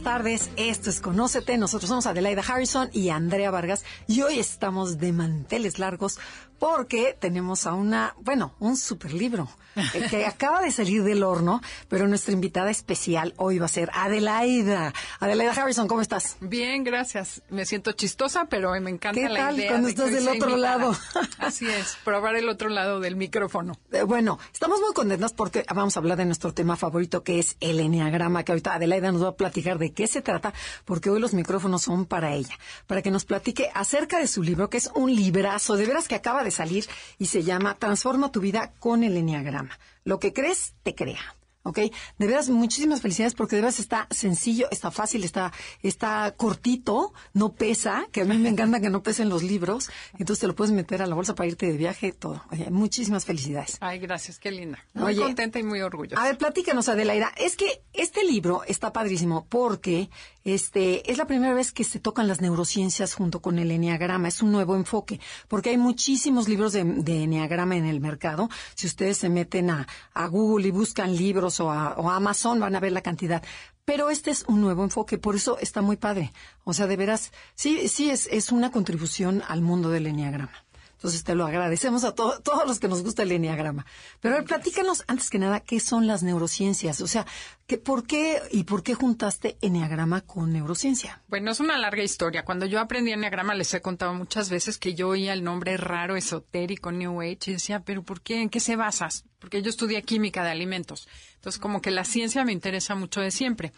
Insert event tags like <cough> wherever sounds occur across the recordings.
Buenas tardes, esto es Conócete, nosotros somos Adelaida Harrison y Andrea Vargas. Y hoy estamos de manteles largos porque tenemos a una, bueno, un super libro eh, que acaba de salir del horno, pero nuestra invitada especial hoy va a ser Adelaida. Adelaida Harrison, ¿cómo estás? Bien, gracias. Me siento chistosa, pero me encanta ¿Qué la tal idea. cuando de estás del otro invitada. lado? <laughs> Así es, probar el otro lado del micrófono. Eh, Bueno, estamos muy contentas porque vamos a hablar de nuestro tema favorito que es el enneagrama, que ahorita Adelaida nos va a platicar de qué se trata, porque hoy los micrófonos son para ella, para que nos platique acerca de su libro, que es un librazo, de veras que acaba de salir y se llama Transforma tu vida con el enneagrama. Lo que crees, te crea. ¿Ok? De veras, muchísimas felicidades porque de veras está sencillo, está fácil, está, está cortito, no pesa, que a mí me encanta que no pesen los libros, entonces te lo puedes meter a la bolsa para irte de viaje, todo. Oye, muchísimas felicidades. Ay, gracias, qué linda. Muy Oye, contenta y muy orgullosa. A ver, platícanos, Adelaida. Es que este libro está padrísimo porque este es la primera vez que se tocan las neurociencias junto con el enneagrama. Es un nuevo enfoque porque hay muchísimos libros de, de enneagrama en el mercado. Si ustedes se meten a, a Google y buscan libros o a, Amazon, van a ver la cantidad. Pero este es un nuevo enfoque, por eso está muy padre. O sea, de veras, sí, sí es, es una contribución al mundo del enneagrama. Entonces te lo agradecemos a to- todos los que nos gusta el enneagrama. Pero a ver, platícanos antes que nada qué son las neurociencias. O sea, que, ¿por qué y por qué juntaste enneagrama con neurociencia? Bueno, es una larga historia. Cuando yo aprendí enneagrama les he contado muchas veces que yo oía el nombre raro, esotérico, New Age, y decía, pero ¿por qué? ¿En qué se basas? Porque yo estudié química de alimentos. Entonces, como que la ciencia me interesa mucho de siempre.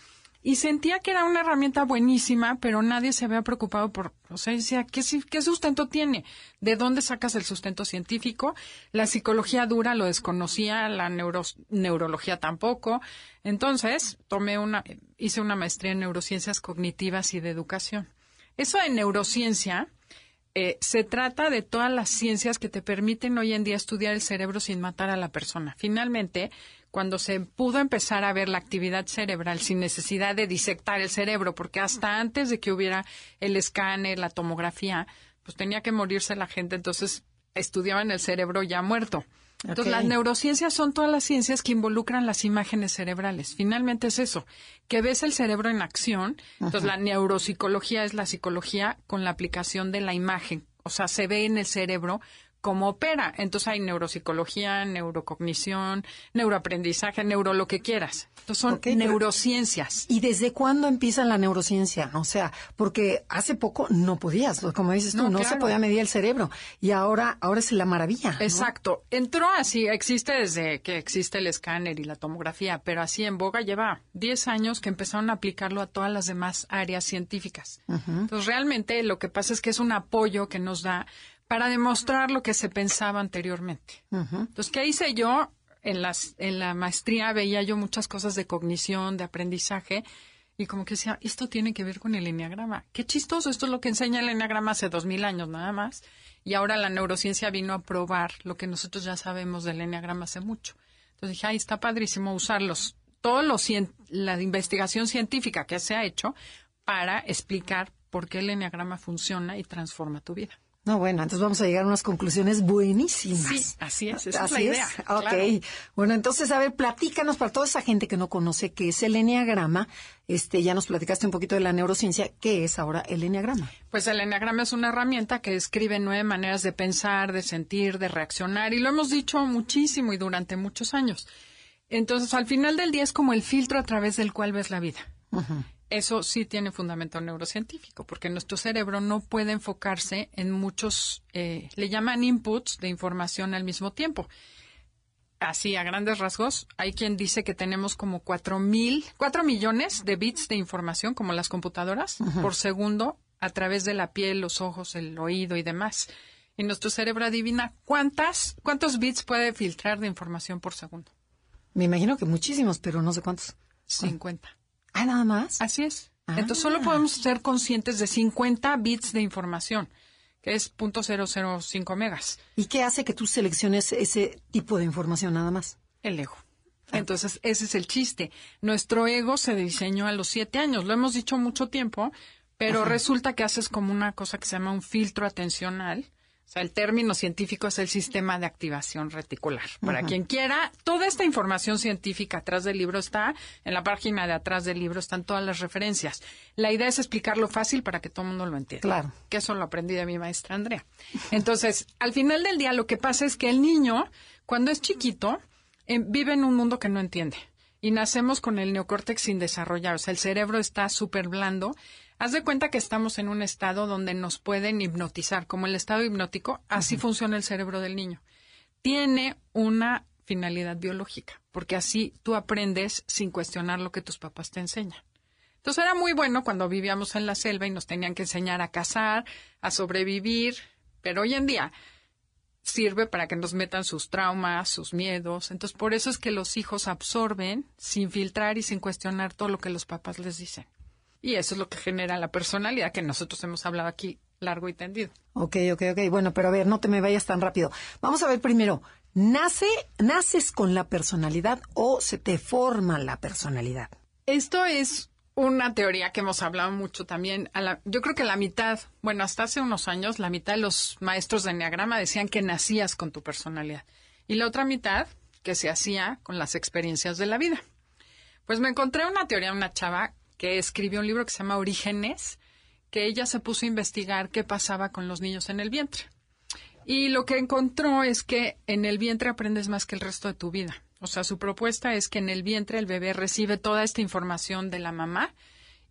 Y sentía que era una herramienta buenísima, pero nadie se había preocupado por, o sea, decía, ¿qué, qué sustento tiene? ¿De dónde sacas el sustento científico? La psicología dura lo desconocía, la neuro- neurología tampoco. Entonces, tomé una, hice una maestría en neurociencias cognitivas y de educación. Eso de neurociencia, eh, se trata de todas las ciencias que te permiten hoy en día estudiar el cerebro sin matar a la persona. Finalmente, cuando se pudo empezar a ver la actividad cerebral sin necesidad de disectar el cerebro, porque hasta antes de que hubiera el escáner, la tomografía, pues tenía que morirse la gente, entonces estudiaban el cerebro ya muerto. Entonces, las neurociencias son todas las ciencias que involucran las imágenes cerebrales. Finalmente es eso, que ves el cerebro en acción. Entonces, la neuropsicología es la psicología con la aplicación de la imagen. O sea, se ve en el cerebro cómo opera. Entonces, hay neuropsicología, neurocognición, neuroaprendizaje, neuro lo que quieras. Entonces, son pero- neurociencias. ¿Y desde cuándo empieza la neurociencia? O sea, porque hace poco no podías, como dices tú, no, No, se podía medir el cerebro. Y ahora, ahora es la maravilla. ¿no? Exacto. Entró así, existe desde que existe el escáner y la tomografía, pero así en boga lleva 10 años que empezaron a aplicarlo a todas las demás áreas científicas. Entonces, realmente lo que pasa es que es un apoyo que nos da para demostrar lo que se pensaba anteriormente. Entonces, ¿qué hice yo? En, las, en la maestría veía yo muchas cosas de cognición, de aprendizaje, y como que decía, esto tiene que ver con el enneagrama. Qué chistoso, esto es lo que enseña el enneagrama hace dos mil años nada más. Y ahora la neurociencia vino a probar lo que nosotros ya sabemos del enneagrama hace mucho. Entonces dije, ay, está padrísimo usarlos, todo lo la investigación científica que se ha hecho para explicar por qué el enneagrama funciona y transforma tu vida. No, bueno, entonces vamos a llegar a unas conclusiones buenísimas. Sí, así es, esa es Así la idea, Ok. claro. Bueno, entonces, a ver, platícanos para toda esa gente que no conoce qué es el enneagrama. Este, ya nos platicaste un poquito de la neurociencia. ¿Qué es ahora el enneagrama? Pues el enneagrama es una herramienta que describe nueve maneras de pensar, de sentir, de reaccionar, y lo hemos dicho muchísimo y durante muchos años. Entonces, al final del día es como el filtro a través del cual ves la vida. Eso sí tiene fundamento neurocientífico, porque nuestro cerebro no puede enfocarse en muchos, eh, le llaman inputs de información al mismo tiempo. Así, a grandes rasgos, hay quien dice que tenemos como cuatro mil, cuatro millones de bits de información, como las computadoras, por segundo, a través de la piel, los ojos, el oído y demás. y nuestro cerebro adivina cuántas, cuántos bits puede filtrar de información por segundo. Me imagino que muchísimos, pero no sé cuántos. 50. Ah, nada más. Así es. Entonces solo podemos ser conscientes de 50 bits de información, que es .005 megas. ¿Y qué hace que tú selecciones ese tipo de información nada más? El ego. Entonces, ese es el chiste. Nuestro ego se diseñó a los siete años. Lo hemos dicho mucho tiempo, pero resulta que haces como una cosa que se llama un filtro atencional. O sea, el término científico es el sistema de activación reticular. Para quien quiera, toda esta información científica atrás del libro está, en la página de atrás del libro están todas las referencias. La idea es explicarlo fácil para que todo el mundo lo entienda. Claro. Que eso lo aprendí de mi maestra Andrea. Entonces, al final del día, lo que pasa es que el niño, cuando es chiquito, eh, vive en un mundo que no entiende. Y nacemos con el neocórtex sin desarrollar, o sea, el cerebro está súper blando. Haz de cuenta que estamos en un estado donde nos pueden hipnotizar, como el estado hipnótico, así funciona el cerebro del niño. Tiene una finalidad biológica, porque así tú aprendes sin cuestionar lo que tus papás te enseñan. Entonces era muy bueno cuando vivíamos en la selva y nos tenían que enseñar a cazar, a sobrevivir, pero hoy en día sirve para que nos metan sus traumas, sus miedos. Entonces, por eso es que los hijos absorben sin filtrar y sin cuestionar todo lo que los papás les dicen. Y eso es lo que genera la personalidad que nosotros hemos hablado aquí largo y tendido. Ok, ok, ok. Bueno, pero a ver, no te me vayas tan rápido. Vamos a ver primero, ¿nace, ¿naces con la personalidad o se te forma la personalidad? Esto es una teoría que hemos hablado mucho también. A la, yo creo que la mitad, bueno, hasta hace unos años, la mitad de los maestros de Enneagrama decían que nacías con tu personalidad. Y la otra mitad, que se hacía con las experiencias de la vida. Pues me encontré una teoría una chava que escribió un libro que se llama Orígenes, que ella se puso a investigar qué pasaba con los niños en el vientre. Y lo que encontró es que en el vientre aprendes más que el resto de tu vida. O sea, su propuesta es que en el vientre el bebé recibe toda esta información de la mamá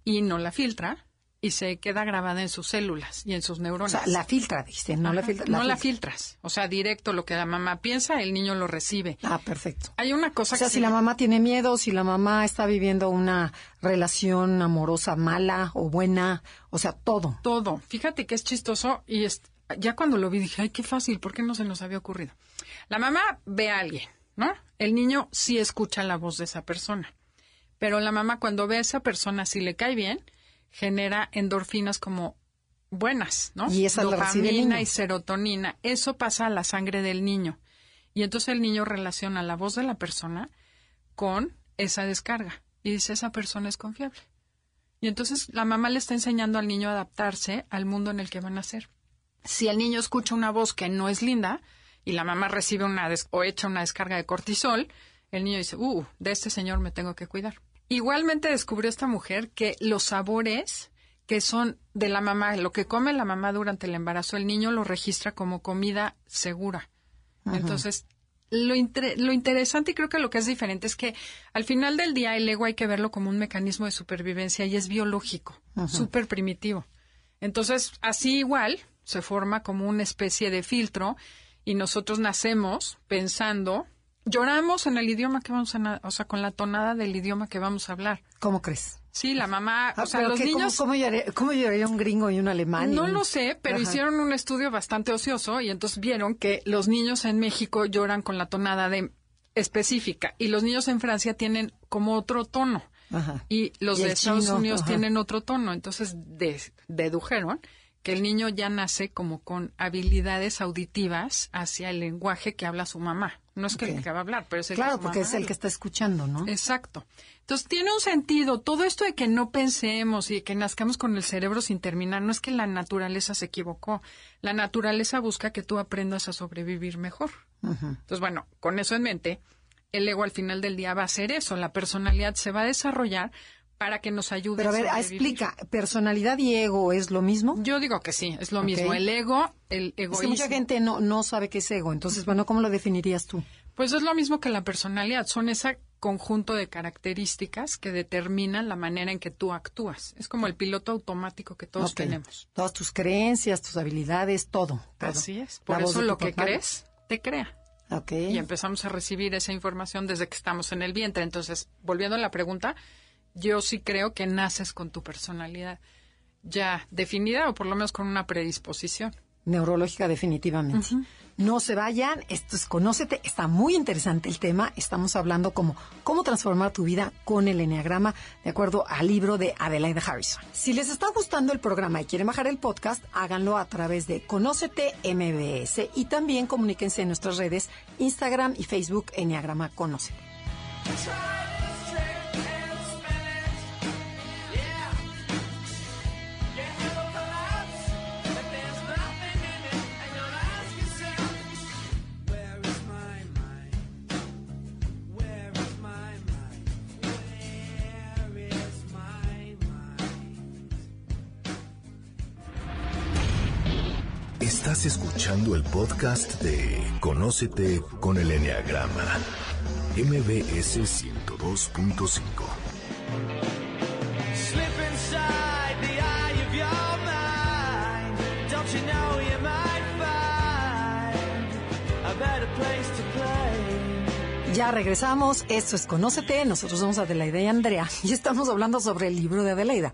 y no la filtra y se queda grabada en sus células y en sus neuronas. O sea, la filtra, dice, no la filtra. no la filtras. O sea, directo lo que la mamá piensa, el niño lo recibe. Ah, perfecto. Hay una cosa O sea, que si la mamá tiene miedo, si la mamá está viviendo una relación amorosa mala o buena, o sea, todo. todo. Fíjate que es chistoso y es- ya cuando lo vi dije, ay, qué fácil, ¿por qué no se nos había ocurrido? La mamá ve a alguien, ¿no? El niño sí escucha la voz de esa persona, pero la mamá cuando ve a esa persona, si le cae bien, genera endorfinas como buenas, ¿no? Y esa la Dopamina niño. y serotonina. Eso pasa a la sangre del niño. Y entonces el niño relaciona la voz de la persona con esa descarga. Y dice, esa persona es confiable. Y entonces la mamá le está enseñando al niño a adaptarse al mundo en el que van a ser. Si el niño escucha una voz que no es linda y la mamá recibe una des- o echa una descarga de cortisol, el niño dice, uh, de este señor me tengo que cuidar. Igualmente descubrió esta mujer que los sabores que son de la mamá, lo que come la mamá durante el embarazo, el niño lo registra como comida segura. Entonces, lo, inter- lo interesante y creo que lo que es diferente es que al final del día el ego hay que verlo como un mecanismo de supervivencia y es biológico, súper primitivo. Entonces, así igual se forma como una especie de filtro y nosotros nacemos pensando, lloramos en el idioma que vamos a, o sea, con la tonada del idioma que vamos a hablar. ¿Cómo crees? Sí, la mamá, Ah, o sea, los qué, ¿cómo- niños... ¿Cómo, lloraría, cómo lloraría un gringo y un alemán? No un- lo sé, pero Ajá. hicieron un estudio bastante ocioso y entonces vieron que los niños en México lloran con la tonada de específica y los niños en Francia tienen como otro tono Ajá. y los Y de Estados chino, Unidos ajá. tienen otro tono. Entonces de- dedujeron que el niño ya nace como con habilidades auditivas hacia el lenguaje que habla su mamá. No es que el que va a hablar, pero es el que Claro, su porque mamá es el habla. que está escuchando, ¿no? Exacto. Entonces tiene un sentido. Todo esto de que no pensemos y que nazcamos con el cerebro sin terminar, no es que la naturaleza se equivocó. La naturaleza busca que tú aprendas a sobrevivir mejor. Entonces, bueno, con eso en mente, el ego al final del día va a ser eso. La personalidad se va a desarrollar para que nos ayude Pero a ver, explica, ¿personalidad y ego es lo mismo? Yo digo que sí, es lo mismo. El ego, el Es que egoísmo. mucha gente no, no sabe qué es ego. Entonces, bueno, ¿cómo lo definirías tú? Pues es lo mismo que la personalidad, son ese conjunto de características que determinan la manera en que tú actúas. Es como el piloto automático que todos tenemos. Todas tus creencias, tus habilidades, todo. todo. Así es. Por eso lo que papá. crees, te crea. Ok. Y empezamos a recibir esa información desde que estamos en el vientre. Entonces, volviendo a la pregunta, yo sí creo que naces con tu personalidad ya definida o por lo menos con una predisposición. neurológica definitivamente. No se vayan, esto es Conócete, está muy interesante el tema. Estamos hablando como cómo transformar tu vida con el Enneagrama, de acuerdo al libro de Adelaide Harrison. Si les está gustando el programa y quieren bajar el podcast, háganlo a través de Conócete MBS y también comuníquense en nuestras redes Instagram y Facebook Enneagrama Conócete. Escuchando el podcast de Conócete con el Enneagrama, MBS 102.5. Slip inside the eye of your mind. Don't you know you might find a better place to play? Ya regresamos, esto es Conócete, nosotros somos Adelaida y Andrea y estamos hablando sobre el libro de Adelaida.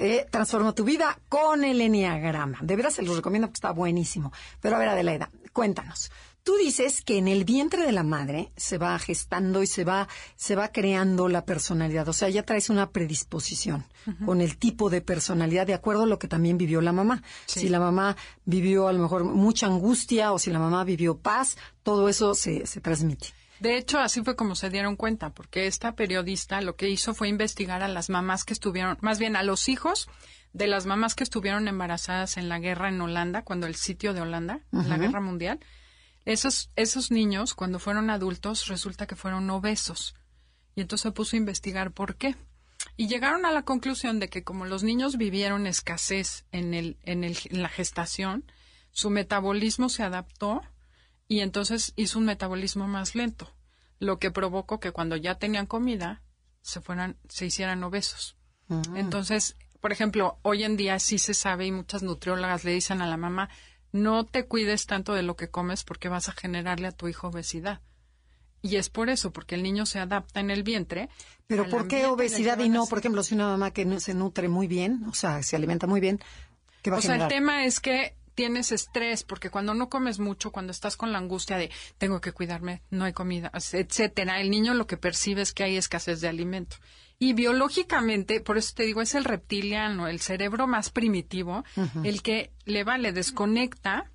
Eh, Transforma tu vida con el Enneagrama. De veras se los recomiendo porque está buenísimo. Pero a ver, Adelaida, cuéntanos. Tú dices que en el vientre de la madre se va gestando y se va, se va creando la personalidad. O sea, ya traes una predisposición con el tipo de personalidad de acuerdo a lo que también vivió la mamá. Si la mamá vivió a lo mejor mucha angustia o si la mamá vivió paz, todo eso se, se transmite. De hecho, así fue como se dieron cuenta, porque esta periodista lo que hizo fue investigar a las mamás que estuvieron, más bien a los hijos de las mamás que estuvieron embarazadas en la guerra en Holanda, cuando el sitio de Holanda, en la guerra mundial. Esos, esos niños, cuando fueron adultos, resulta que fueron obesos. Y entonces se puso a investigar por qué. Y llegaron a la conclusión de que como los niños vivieron escasez en, el, en, el, en la gestación, su metabolismo se adaptó y entonces hizo un metabolismo más lento, lo que provocó que cuando ya tenían comida se fueran, se hicieran obesos. Entonces, por ejemplo, hoy en día sí se sabe y muchas nutriólogas le dicen a la mamá, no te cuides tanto de lo que comes porque vas a generarle a tu hijo obesidad. Y es por eso, porque el niño se adapta en el vientre. Pero ¿por qué obesidad y no, por ejemplo, si una mamá que no se nutre muy bien, o sea, se alimenta muy bien, ¿qué va a O sea, el tema es que tienes estrés, porque cuando no comes mucho, cuando estás con la angustia de tengo que cuidarme, no hay comida, etcétera, el niño lo que percibe es que hay escasez de alimento. Y biológicamente, por eso te digo, es el reptiliano, el cerebro más primitivo, el que le va, le desconecta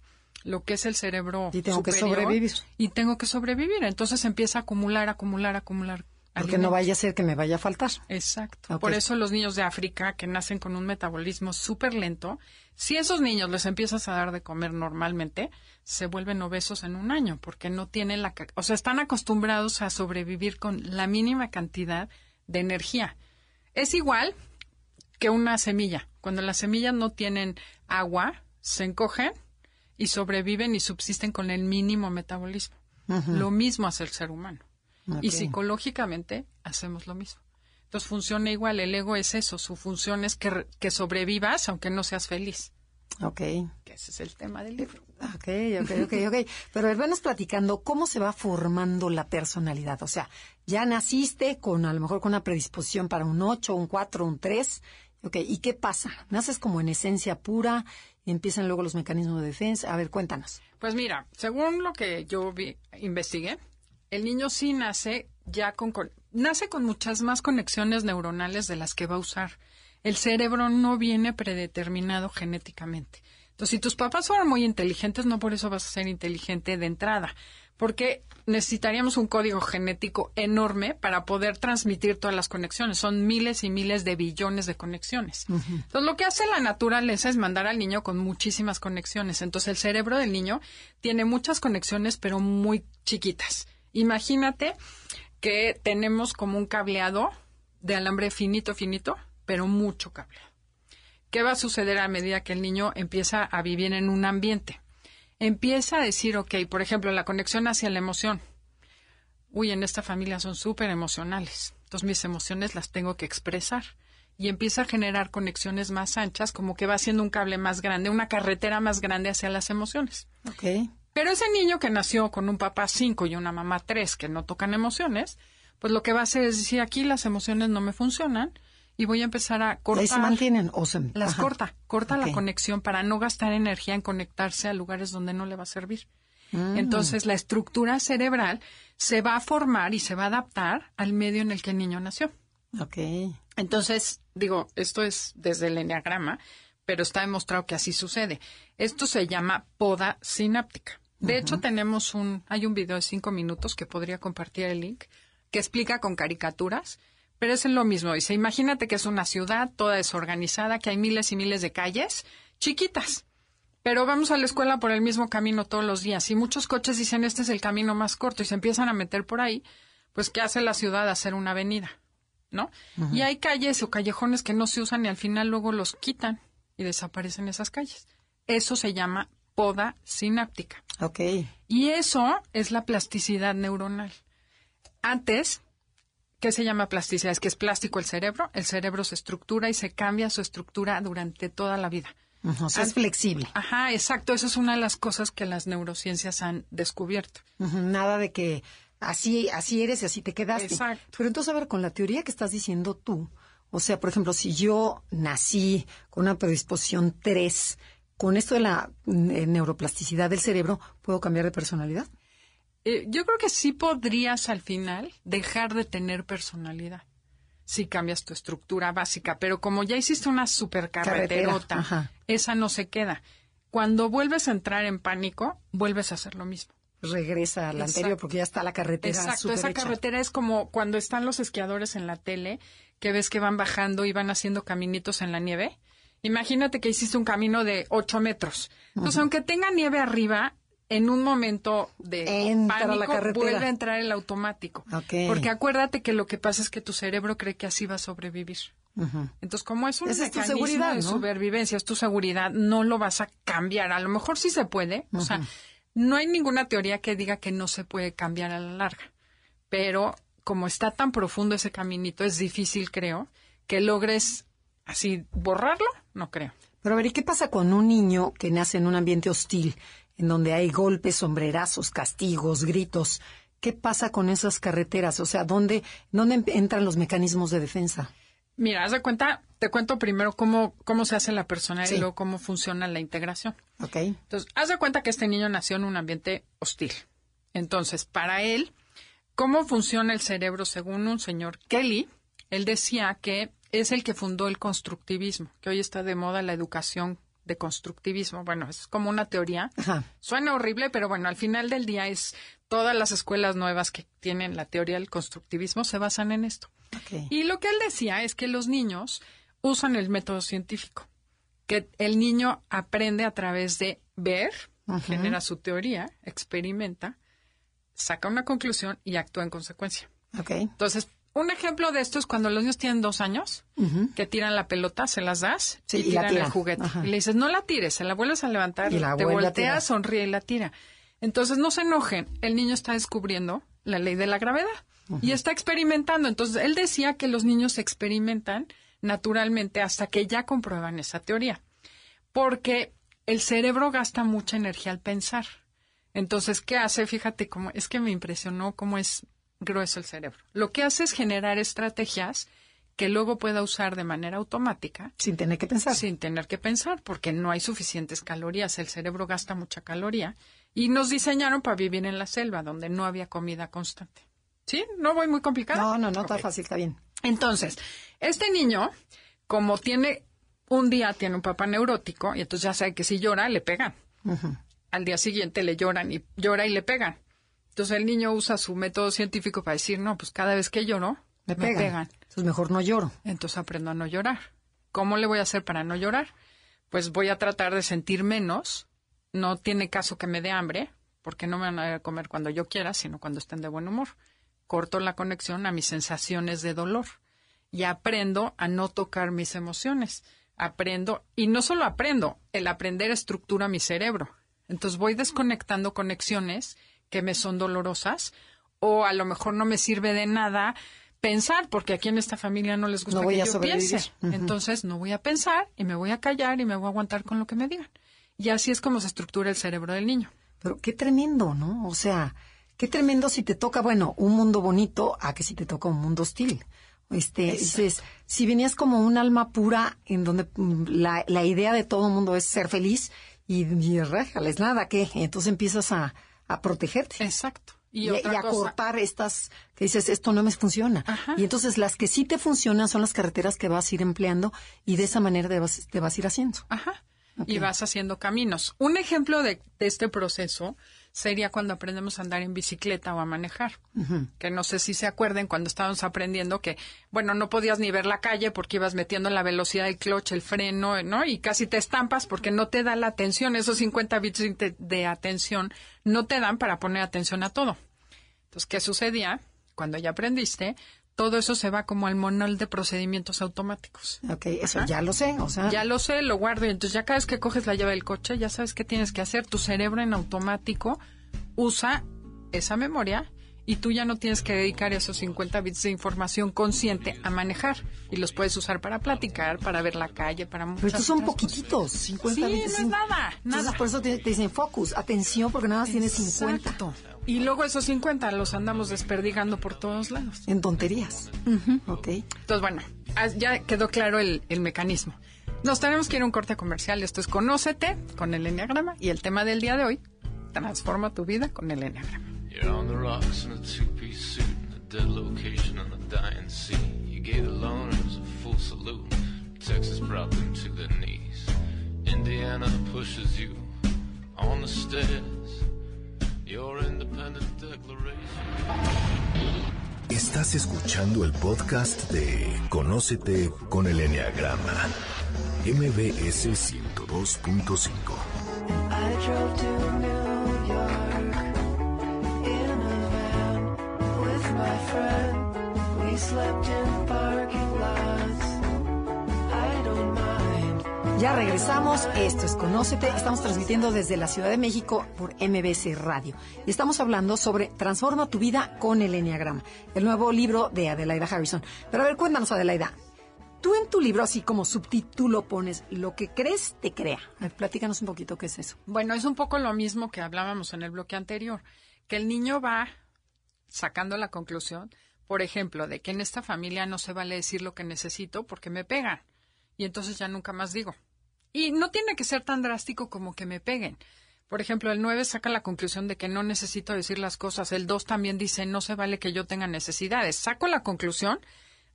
lo que es el cerebro Y tengo que sobrevivir. Y tengo que sobrevivir. Entonces empieza a acumular, acumular, acumular. Porque no vaya a ser que me vaya a faltar. Exacto. Por eso los niños de África que nacen con un metabolismo súper lento, si esos niños les empiezas a dar de comer normalmente, se vuelven obesos en un año porque no tienen la, o sea, están acostumbrados a sobrevivir con la mínima cantidad de energía. Es igual que una semilla. Cuando las semillas no tienen agua, se encogen y sobreviven y subsisten con el mínimo metabolismo. Lo mismo hace el ser humano. Y Ok. psicológicamente hacemos lo mismo. Entonces funciona igual, el ego es eso, su función es que, que sobrevivas aunque no seas feliz. Ok. Que ese es el tema del libro. Ok, ok, ok, ok. <laughs> Pero venos platicando cómo se va formando la personalidad. O sea, ya naciste con a lo mejor con una predisposición para un 8, un 4, un 3. Ok, ¿y qué pasa? ¿Naces como en esencia pura y empiezan luego los mecanismos de defensa? A ver, cuéntanos. Pues mira, según lo que yo vi- investigué, el niño sí nace ya con, con- nace con muchas más conexiones neuronales de las que va a usar. El cerebro no viene predeterminado genéticamente. Entonces, si tus papás fueran muy inteligentes, no por eso vas a ser inteligente de entrada, porque necesitaríamos un código genético enorme para poder transmitir todas las conexiones. Son miles y miles de billones de conexiones. Entonces, lo que hace la naturaleza es mandar al niño con muchísimas conexiones. Entonces, el cerebro del niño tiene muchas conexiones, pero muy chiquitas. Imagínate que tenemos como un cableado de alambre finito, finito, pero mucho cableado. ¿Qué va a suceder a medida que el niño empieza a vivir en un ambiente? Empieza a decir, ok, por ejemplo, la conexión hacia la emoción. Uy, en esta familia son súper emocionales. Entonces mis emociones las tengo que expresar. Y empieza a generar conexiones más anchas, como que va haciendo un cable más grande, una carretera más grande hacia las emociones. Ok. Pero ese niño que nació con un papá 5 y una mamá 3 que no tocan emociones, pues lo que va a hacer es decir, aquí las emociones no me funcionan y voy a empezar a cortar. se mantienen o se... Las ajá. corta, corta la conexión para no gastar energía en conectarse a lugares donde no le va a servir. Mm. Entonces, la estructura cerebral se va a formar y se va a adaptar al medio en el que el niño nació. Ok. Entonces, digo, esto es desde el enneagrama, pero está demostrado que así sucede. Esto se llama poda sináptica. De hecho, tenemos un, hay un video de cinco minutos que podría compartir el link, que explica con caricaturas, pero es lo mismo. Dice, imagínate que es una ciudad toda desorganizada, que hay miles y miles de calles chiquitas. Pero vamos a la escuela por el mismo camino todos los días. Y muchos coches dicen, este es el camino más corto y se empiezan a meter por ahí, pues ¿qué hace la ciudad? Hacer una avenida, ¿no? Y hay calles o callejones que no se usan y al final luego los quitan y desaparecen esas calles. Eso se llama poda sináptica. Ok. Y eso es la plasticidad neuronal. Antes, ¿qué se llama plasticidad? Es que es plástico el cerebro. El cerebro se estructura y se cambia su estructura durante toda la vida. O sea, es flexible. Ajá, exacto. Esa es una de las cosas que las neurociencias han descubierto. Nada de que así, así eres y así te quedaste. Exacto. Pero entonces, a ver, con la teoría que estás diciendo tú, o sea, por ejemplo, si yo nací con una predisposición 3, con esto de la mm, eh, neuroplasticidad del cerebro, ¿puedo cambiar de personalidad? Eh, yo creo que sí podrías al final dejar de tener personalidad si cambias tu estructura básica, pero como ya hiciste una supercarreterota, esa no se queda. Cuando vuelves a entrar en pánico, vuelves a hacer lo mismo. Regresa al anterior porque ya está la carretera Exacto, esa hecha. carretera es como cuando están los esquiadores en la tele, que ves que van bajando y van haciendo caminitos en la nieve. Imagínate que hiciste un camino de 8 metros. Entonces, aunque tenga nieve arriba, en un momento de Entra la pánico carretera. vuelve a entrar el automático. Ok. Porque acuérdate que lo que pasa es que tu cerebro cree que así va a sobrevivir. Entonces, como es un Esa es tu mecanismo seguridad, de ¿no? supervivencia, es tu seguridad, no lo vas a cambiar. A lo mejor sí se puede. O sea, no hay ninguna teoría que diga que no se puede cambiar a la larga. Pero como está tan profundo ese caminito, es difícil, creo, que logres así borrarlo. No creo. Pero a ver, ¿y qué pasa con un niño que nace en un ambiente hostil, en donde hay golpes, sombrerazos, castigos, gritos? ¿Qué pasa con esas carreteras? O sea, ¿dónde, dónde em- entran los mecanismos de defensa? Mira, haz de cuenta, te cuento primero cómo, cómo se hace la persona Sí. y luego cómo funciona la integración. ¿Ok? Entonces, haz de cuenta que este niño nació en un ambiente hostil. Entonces, para él, ¿cómo funciona el cerebro según un señor Kelly? Él decía que es el que fundó el constructivismo, que hoy está de moda la educación de constructivismo. Bueno, es como una teoría. Ajá. Suena horrible, pero bueno, al final del día es todas las escuelas nuevas que tienen la teoría del constructivismo se basan en esto. Y lo que él decía es que los niños usan el método científico, que el niño aprende a través de ver, genera su teoría, experimenta, saca una conclusión y actúa en consecuencia. Entonces, un ejemplo de esto es cuando los niños tienen dos años, que tiran la pelota, se las das Sí, y tiran el juguete. Ajá. Y le dices, no la tires, se la vuelves a levantar, Y la te vuelve a voltea, tirar. sonríe y la tira. Entonces, no se enojen, el niño está descubriendo la ley de la gravedad y está experimentando. Entonces, él decía que los niños experimentan naturalmente hasta que ya comprueban esa teoría. Porque el cerebro gasta mucha energía al pensar. Entonces, ¿qué hace? Fíjate cómo, es que me impresionó cómo es grueso el cerebro. Lo que hace es generar estrategias que luego pueda usar de manera automática Sin tener que pensar. sin tener que pensar, porque no hay suficientes calorías. El cerebro gasta mucha caloría. Y nos diseñaron para vivir en la selva, donde no había comida constante. ¿Sí? ¿No voy muy complicado? No, no, no, está fácil, está bien. Entonces, este niño, como tiene un día tiene un papá neurótico, y entonces ya sabe que si llora, le pegan. Al día siguiente le lloran y llora y le pegan. Entonces el niño usa su método científico para decir, no, pues cada vez que lloro, Me me, pegan. pegan. Entonces mejor no lloro. Entonces aprendo a no llorar. ¿Cómo le voy a hacer para no llorar? Pues voy a tratar de sentir menos. No tiene caso que me dé hambre, porque no me van a comer cuando yo quiera, sino cuando estén de buen humor. Corto la conexión a mis sensaciones de dolor y aprendo a no tocar mis emociones. Aprendo, y no solo aprendo, el aprender estructura mi cerebro. Entonces voy desconectando conexiones que me son dolorosas o a lo mejor no me sirve de nada pensar, porque aquí en esta familia no les gusta No voy que a yo sobrevivir. piense. Entonces no voy a pensar y me voy a callar y me voy a aguantar con lo que me digan. Y así es como se estructura el cerebro del niño. Pero qué tremendo, ¿no? O sea, qué tremendo si te toca, bueno, un mundo bonito a que si te toca un mundo hostil. Este, dices, si venías como un alma pura en donde mm, la, la idea de todo el mundo es ser feliz y, y réjales, nada, ¿qué? Entonces empiezas a, a protegerte. Exacto. Y, Y, otra y a cosa, cortar estas que dices, esto no me funciona. Ajá. Y entonces las que sí te funcionan son las carreteras que vas a ir empleando y de esa manera te vas, te vas a ir haciendo. Ajá. Y vas haciendo caminos. Un ejemplo de, de este proceso sería cuando aprendemos a andar en bicicleta o a manejar. Que no sé si se acuerden cuando estábamos aprendiendo que, bueno, no podías ni ver la calle porque ibas metiendo la velocidad del clutch, el freno, ¿no? Y casi te estampas porque no te da la atención. Esos 50 bits de, de atención no te dan para poner atención a todo. Entonces, ¿qué sucedía? Cuando ya aprendiste, todo eso se va como al manual de procedimientos automáticos. Ok, eso ya lo sé, o sea, Ya lo sé, lo guardo y entonces ya cada vez que coges la llave del coche, ya sabes qué tienes que hacer. Tu cerebro en automático usa esa memoria y tú ya no tienes que dedicar esos 50 bits de información consciente a manejar y los puedes usar para platicar, para ver la calle, para muchas pero estos son poquititos, 50 Sí, bits, no sí. es nada, Entonces nada. por eso te, te dicen focus, atención, porque nada más tienes 50 Exacto. Y luego esos 50 los andamos desperdigando por todos lados. en tonterías. Ok. Entonces, bueno, ah, ya quedó claro el, el mecanismo. Nos tenemos que ir a un corte comercial. Esto es Conócete con el Enneagrama y el tema del día de hoy, transforma tu vida con el Enneagrama. You're on the rocks in a two-piece suit in a dead location on a dying sea. You gave the loners a full salute. Texas brought them to their knees. Indiana pushes you on the stairs. Your independent declaration. Estás escuchando el podcast de Conócete con el Enneagrama. MBS 102.5. Ya regresamos, esto es Conócete, estamos transmitiendo desde la Ciudad de México por MBC Radio. Y estamos hablando sobre Transforma tu vida con el Enneagrama, el nuevo libro de Adelaida Harrison. Pero a ver, cuéntanos, Adelaida. Tú en tu libro, así como subtítulo, pones lo que crees te crea. A ver, platícanos un poquito qué es eso. Bueno, es un poco lo mismo que hablábamos en el bloque anterior, que el niño va sacando la conclusión, por ejemplo, de que en esta familia no se vale decir lo que necesito porque me pegan. Y entonces ya nunca más digo. Y no tiene que ser tan drástico como que me peguen. Por ejemplo, el 9 saca la conclusión de que no necesito decir las cosas. El 2 también dice, no se vale que yo tenga necesidades. Saco la conclusión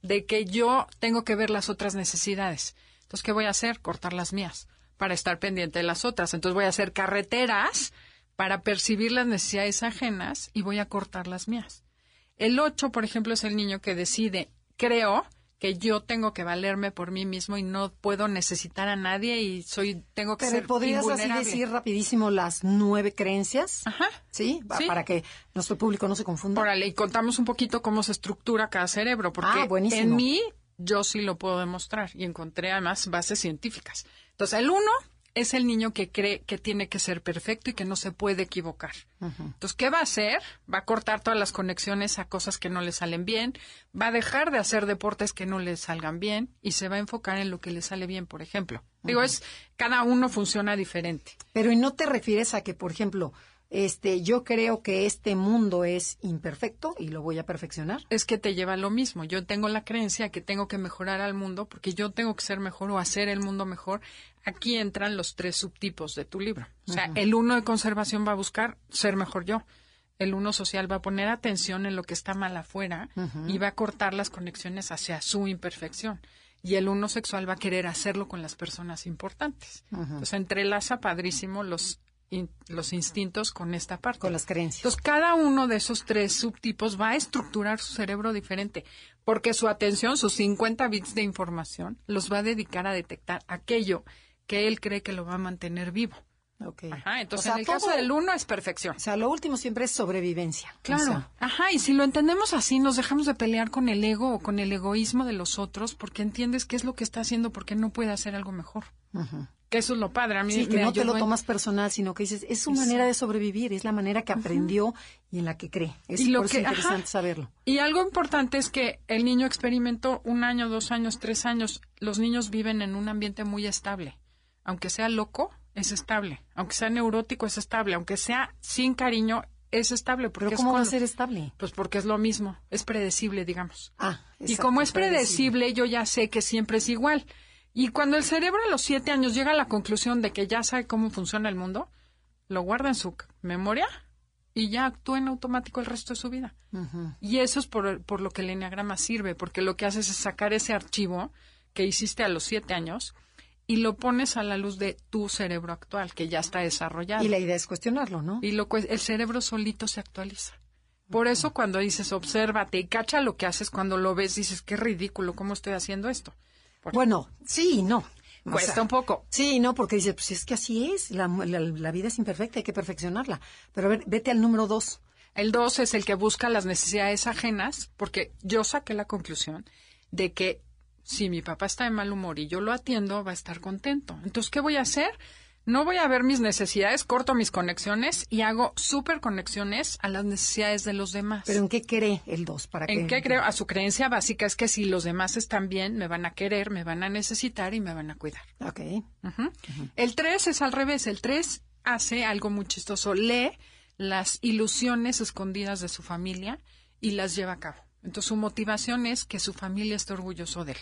de que yo tengo que ver las otras necesidades. Entonces, ¿qué voy a hacer? Cortar las mías para estar pendiente de las otras. Entonces, voy a hacer carreteras para percibir las necesidades ajenas y voy a cortar las mías. El 8, por ejemplo, es el niño que decide, creo que yo tengo que valerme por mí mismo y no puedo necesitar a nadie y soy tengo que Pero ser podrías así decir rapidísimo las nueve creencias. Ajá. ¿Sí? Pa- Sí. Para que nuestro público no se confunda. Órale, y contamos un poquito cómo se estructura cada cerebro, porque Ah, en mí yo sí lo puedo demostrar y encontré además bases científicas. Entonces, el uno es el niño que cree que tiene que ser perfecto y que no se puede equivocar. Entonces, ¿qué va a hacer? Va a cortar todas las conexiones a cosas que no le salen bien, va a dejar de hacer deportes que no le salgan bien y se va a enfocar en lo que le sale bien, por ejemplo. Digo, es cada uno funciona diferente. Pero ¿y no te refieres a que, por ejemplo, este, yo creo que este mundo es imperfecto y lo voy a perfeccionar? es que te lleva a lo mismo. Yo tengo la creencia que tengo que mejorar al mundo porque yo tengo que ser mejor o hacer el mundo mejor. Aquí entran los tres subtipos de tu libro. O sea, el uno de conservación va a buscar ser mejor yo. El uno social va a poner atención en lo que está mal afuera y va a cortar las conexiones hacia su imperfección. Y el uno sexual va a querer hacerlo con las personas importantes. Entonces entrelaza padrísimo los, in- los instintos con esta parte. Con las creencias. Entonces, cada uno de esos tres subtipos va a estructurar su cerebro diferente, porque su atención, sus 50 bits de información, los va a dedicar a detectar aquello que él cree que lo va a mantener vivo. Ok. Ajá, entonces O sea, en el caso del uno es perfección. O sea, lo último siempre es sobrevivencia. O Claro. sea, Ajá, y si lo entendemos así, nos dejamos de pelear con el ego o con el egoísmo de los otros, porque entiendes qué es lo que está haciendo, porque no puede hacer algo mejor. Que eso es lo padre. A mí sí, que no te lo en- tomas personal, sino que dices, es su manera de sobrevivir, es la manera que aprendió y en la que cree. Es Y lo por eso que- interesante ajá. saberlo. Y algo importante es que el niño experimentó un año, dos años, tres años. Los niños viven en un ambiente muy estable. Aunque sea loco, es estable. Aunque sea neurótico, es estable. Aunque sea sin cariño, es estable. Porque ¿Pero es cómo va a ser estable? Pues porque es lo mismo, es predecible, digamos. Ah, y exacto, como es predecible. predecible, yo ya sé que siempre es igual. Y cuando el cerebro a los siete años llega a la conclusión de que ya sabe cómo funciona el mundo, lo guarda en su memoria y ya actúa en automático el resto de su vida. Y eso es por, por lo que el enneagrama sirve, porque lo que haces es sacar ese archivo que hiciste a los siete años y lo pones a la luz de tu cerebro actual, que ya está desarrollado. Y la idea es cuestionarlo, ¿no? Y lo, el cerebro solito se actualiza. Por eso cuando dices obsérvate y cacha lo que haces, cuando lo ves dices qué ridículo, ¿cómo estoy haciendo esto? Bueno, sí y no. O Cuesta sea, un poco. Sí y no, porque dice, pues es que así es, la, la- la vida es imperfecta, hay que perfeccionarla. Pero a ver, vete al número dos. El 2 es el que busca las necesidades ajenas, porque yo saqué la conclusión de que si mi papá está de mal humor y yo lo atiendo, va a estar contento. Entonces, ¿qué voy a hacer? No voy a ver mis necesidades, corto mis conexiones y hago súper conexiones a las necesidades de los demás. Pero ¿en qué cree el dos? ¿Para ¿En que- qué creo? A su creencia básica es que si los demás están bien, me van a querer, me van a necesitar y me van a cuidar. Ok. El 3 es al revés. El 3 hace algo muy chistoso. Lee las ilusiones escondidas de su familia y las lleva a cabo. Entonces su motivación es que su familia esté orgulloso de él.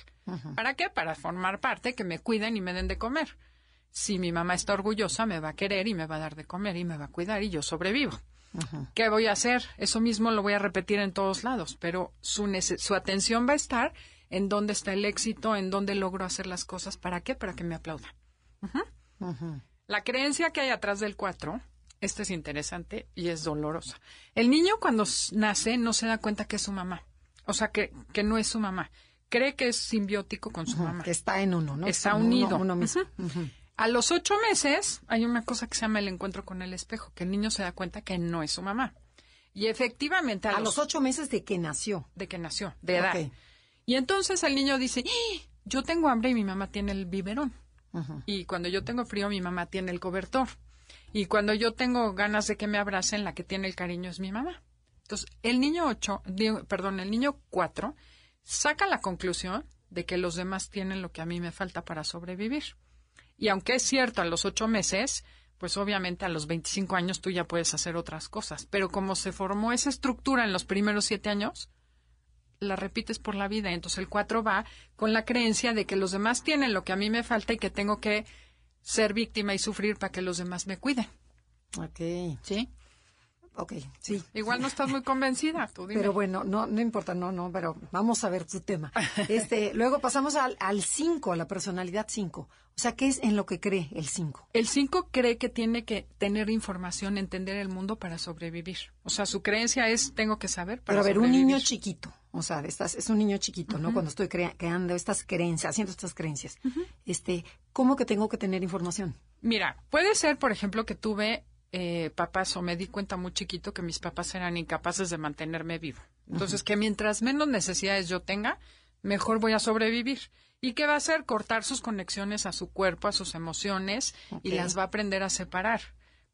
¿Para qué? Para formar parte, que me cuiden y me den de comer. Si mi mamá está orgullosa, me va a querer y me va a dar de comer y me va a cuidar y yo sobrevivo. ¿Qué voy a hacer? Eso mismo lo voy a repetir en todos lados, pero su, su atención va a estar en dónde está el éxito, en dónde logro hacer las cosas. ¿Para qué? Para que me aplaudan. La creencia que hay atrás del 4, esta es interesante y es dolorosa. El niño cuando nace no se da cuenta que es su mamá. O sea, que, que no es su mamá. Cree que es simbiótico con su mamá. Que está en uno, ¿no? Está unido. Uno, mismo. Ujú. A los ocho meses hay una cosa que se llama el encuentro con el espejo, que el niño se da cuenta que no es su mamá. Y efectivamente a, A los ocho meses de que nació. de que nació, de edad. Y entonces el niño dice, "¡Ah! yo tengo hambre y mi mamá tiene el biberón. Y cuando yo tengo frío, mi mamá tiene el cobertor. Y cuando yo tengo ganas de que me abracen, la que tiene el cariño es mi mamá. Entonces, el niño 8, perdón, el niño 4 saca la conclusión de que los demás tienen lo que a mí me falta para sobrevivir. Y aunque es cierto, a los ocho meses, pues obviamente a los 25 años tú ya puedes hacer otras cosas. Pero como se formó esa estructura en los primeros siete años, la repites por la vida. Entonces el 4 va con la creencia de que los demás tienen lo que a mí me falta y que tengo que ser víctima y sufrir para que los demás me cuiden. Ok. ¿Sí? Ok, sí. Igual no estás muy convencida, tú dime. Pero bueno, no, no importa, no, no, pero vamos a ver tu tema. Este, <laughs> luego pasamos al, al cinco, a la personalidad 5. O sea, ¿qué es en lo que cree el 5? El 5 cree que tiene que tener información, entender el mundo para sobrevivir. O sea, su creencia es tengo que saber para Pero a ver, un niño chiquito, o sea, estás, es un niño chiquito, ¿no? Cuando estoy crea- creando estas creencias, haciendo estas creencias, este, ¿cómo que tengo que tener información? Mira, puede ser, por ejemplo, que tuve eh, papás o me di cuenta muy chiquito que mis papás eran incapaces de mantenerme vivo. Entonces, que mientras menos necesidades yo tenga, mejor voy a sobrevivir. ¿Y qué va a hacer? Cortar sus conexiones a su cuerpo, a sus emociones, y las va a aprender a separar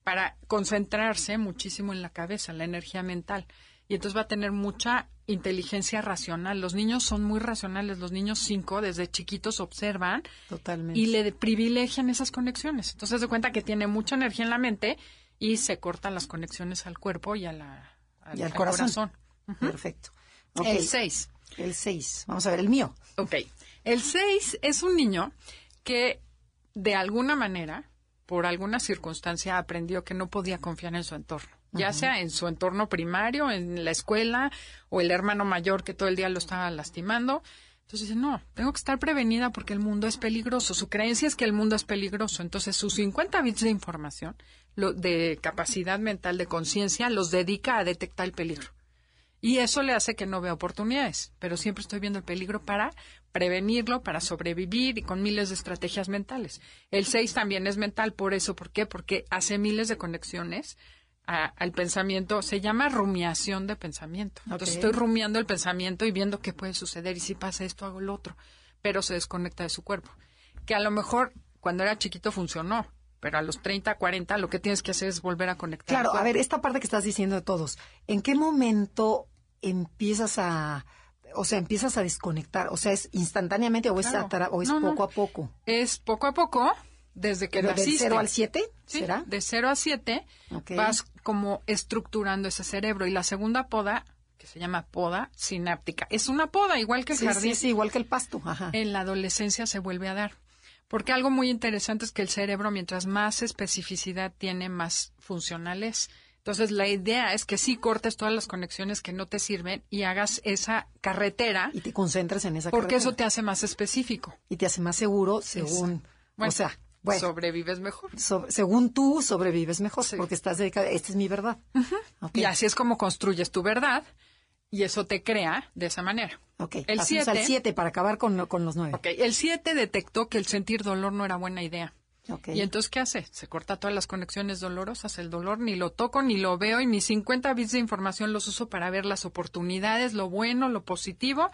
para concentrarse muchísimo en la cabeza, la energía mental. Y entonces va a tener mucha inteligencia racional. Los niños son muy racionales. Los niños cinco, desde chiquitos, observan Totalmente. y le privilegian esas conexiones. Entonces se cuenta que tiene mucha energía en la mente y se cortan las conexiones al cuerpo y, a la, al, Y al al corazón. Perfecto. El 6. El 6. Vamos a ver, el mío. Ok. El 6 es un niño que de alguna manera, por alguna circunstancia, aprendió que no podía confiar en su entorno. Ya sea en su entorno primario, en la escuela, o el hermano mayor que todo el día lo estaba lastimando. Entonces dice, no, tengo que estar prevenida porque el mundo es peligroso. Su creencia es que el mundo es peligroso. Entonces sus 50 bits de información, lo, de capacidad mental, de conciencia, los dedica a detectar el peligro. Y eso le hace que no vea oportunidades, pero siempre estoy viendo el peligro para prevenirlo, para sobrevivir y con miles de estrategias mentales. El 6 también es mental, por eso, ¿por qué? Porque hace miles de conexiones a- al pensamiento, se llama rumiación de pensamiento. Entonces estoy rumiando el pensamiento y viendo qué puede suceder y si pasa esto hago lo otro, pero se desconecta de su cuerpo. Que a lo mejor cuando era chiquito funcionó, pero a los 30, 40 lo que tienes que hacer es volver a conectar. Claro, a ver, esta parte que estás diciendo de todos, ¿en qué momento empiezas a, o sea, empiezas a desconectar? O sea, ¿es instantáneamente o es, Claro. o es No, no. poco a poco? Es poco a poco, desde que ¿Pero del naciste. 0 al 7? Sí, ¿Será? De 0 a 7 Ok. vas como estructurando ese cerebro. Y la segunda poda, que se llama poda sináptica, es una poda, igual que el Sí, jardín. sí, sí, igual que el pasto. Ajá. En la adolescencia se vuelve a dar. Porque algo muy interesante es que el cerebro, mientras más especificidad tiene, más funcional es. Entonces, la idea es que sí cortes todas las conexiones que no te sirven y hagas esa carretera, Y te concentras en esa porque eso carretera. te hace más específico. Y te hace más seguro según... Bueno, o sea, bueno, sobrevives mejor. so- según tú sobrevives mejor, Sí. porque estás dedicada, esta es mi verdad. Y así es como construyes tu verdad y eso te crea de esa manera. ok. El pasemos al 7. 7 para acabar con, con los 9. Ok, el 7 detectó que el sentir dolor no era buena idea. Ok. Y entonces, ¿qué hace? Se corta todas las conexiones dolorosas, el dolor ni lo toco, ni lo veo, y mis 50 bits de información los uso para ver las oportunidades, lo bueno, lo positivo,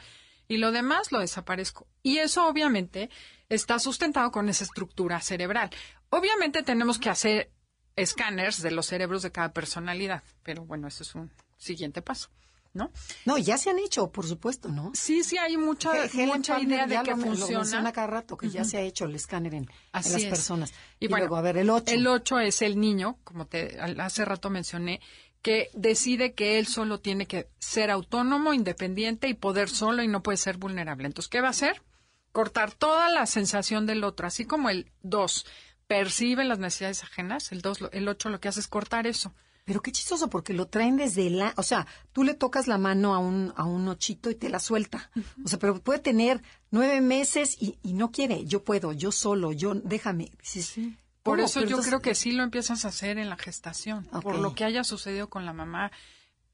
y lo demás lo desaparezco. Y eso, obviamente, está sustentado con esa estructura cerebral. Obviamente tenemos que hacer escáneres de los cerebros de cada personalidad, pero bueno, eso es un siguiente paso, ¿no? No, ya se han hecho, por supuesto, ¿no? Sí, sí, hay mucha, Helen mucha Palmer idea de que lo, lo funciona. menciona cada rato, que ya se ha hecho el escáner en, las es. personas. Y, Y, bueno, luego, a ver, el 8. El 8 es el niño, como te hace rato mencioné, que decide que él solo tiene que ser autónomo, independiente y poder solo y no puede ser vulnerable. Entonces, ¿qué va a hacer? Cortar toda la sensación del otro, así como el 2 percibe las necesidades ajenas, el 2, el 8 lo que hace es cortar eso. Pero qué chistoso, porque lo traen desde la... O sea, tú le tocas la mano a un, a un ochito y te la suelta. O sea, pero puede tener nueve meses y, y no quiere. Yo puedo, yo solo, yo... Déjame. Dices, Por ¿cómo? eso Pero yo entonces- creo que sí lo empiezas a hacer en la gestación, por lo que haya sucedido con la mamá.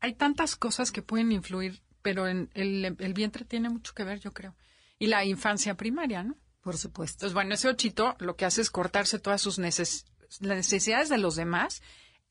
Hay tantas cosas que pueden influir, pero en el, el vientre tiene mucho que ver, yo creo. Y la infancia primaria, ¿no? Por supuesto. Entonces, bueno, ese ochito lo que hace es cortarse todas sus neces- las necesidades de los demás.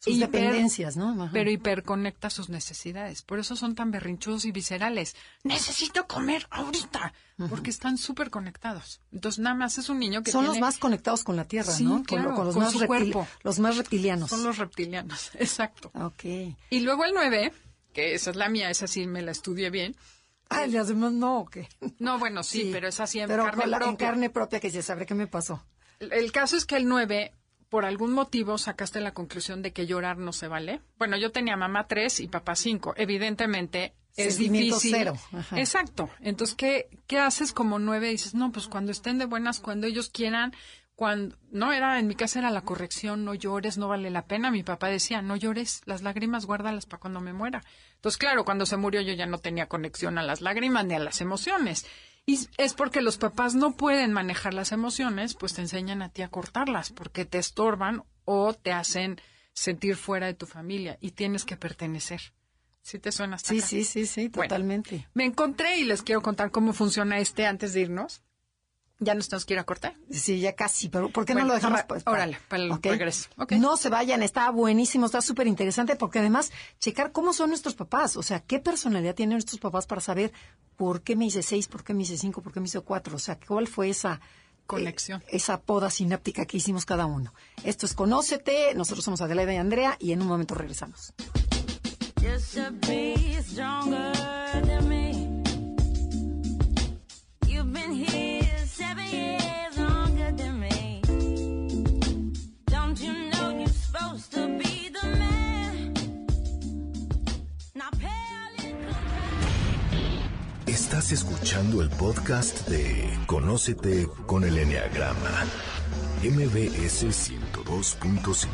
Sus hiper- dependencias, ¿no? Ajá. Pero hiperconecta sus necesidades. Por eso son tan berrinchudos y viscerales. Necesito comer ahorita. Porque están súper conectados. Entonces, nada más es un niño que Son los tiene- más conectados con la Tierra, Sí, ¿no? Con, claro, con los, con más su reptil- cuerpo. los más reptilianos. Son los reptilianos. <laughs> Exacto. Ok. Y luego el 9, que esa es la mía, esa sí me la estudié bien. Ay, las demás no, ¿o qué? No, bueno, sí, pero es así en Pero carne con la- en propia. carne propia que ya sabré qué me pasó. El, el caso es que el 9, por algún motivo, sacaste la conclusión de que llorar no se vale. Bueno, yo tenía mamá 3 y papá 5. Evidentemente es difícil. cero. Ajá. Exacto. Entonces, ¿qué, ¿qué haces como 9? Dices, no, pues cuando estén de buenas, cuando ellos quieran, cuando no era en mi casa era la corrección, no llores, no vale la pena. Mi papá decía, no llores, las lágrimas guárdalas para cuando me muera. Entonces, claro, cuando se murió yo ya no tenía conexión a las lágrimas ni a las emociones. Y es porque los papás no pueden manejar las emociones, pues te enseñan a ti a cortarlas, porque te estorban o te hacen sentir fuera de tu familia y tienes que pertenecer. ¿Sí te suena hasta Sí, acá? sí, sí, sí, Bueno. totalmente. Me encontré y les quiero contar cómo funciona este antes de irnos. ¿Ya nos tenemos que ir a cortar? Sí, ya casi, pero ¿por qué Bueno, no lo dejamos? ra- pues, órale, para el regreso. No se vayan, está buenísimo, está súper interesante, porque además, checar cómo son nuestros papás, o sea, qué personalidad tienen nuestros papás para saber por qué me hice seis, por qué me hice cinco, por qué me hice cuatro, o sea, cuál fue esa Conexión. eh, esa poda sináptica que hicimos cada uno. Esto es Conócete, nosotros somos Adelaida y Andrea, y en un momento regresamos. You've been here Estás escuchando el podcast de Conócete con el Enneagrama, MBS 102.5.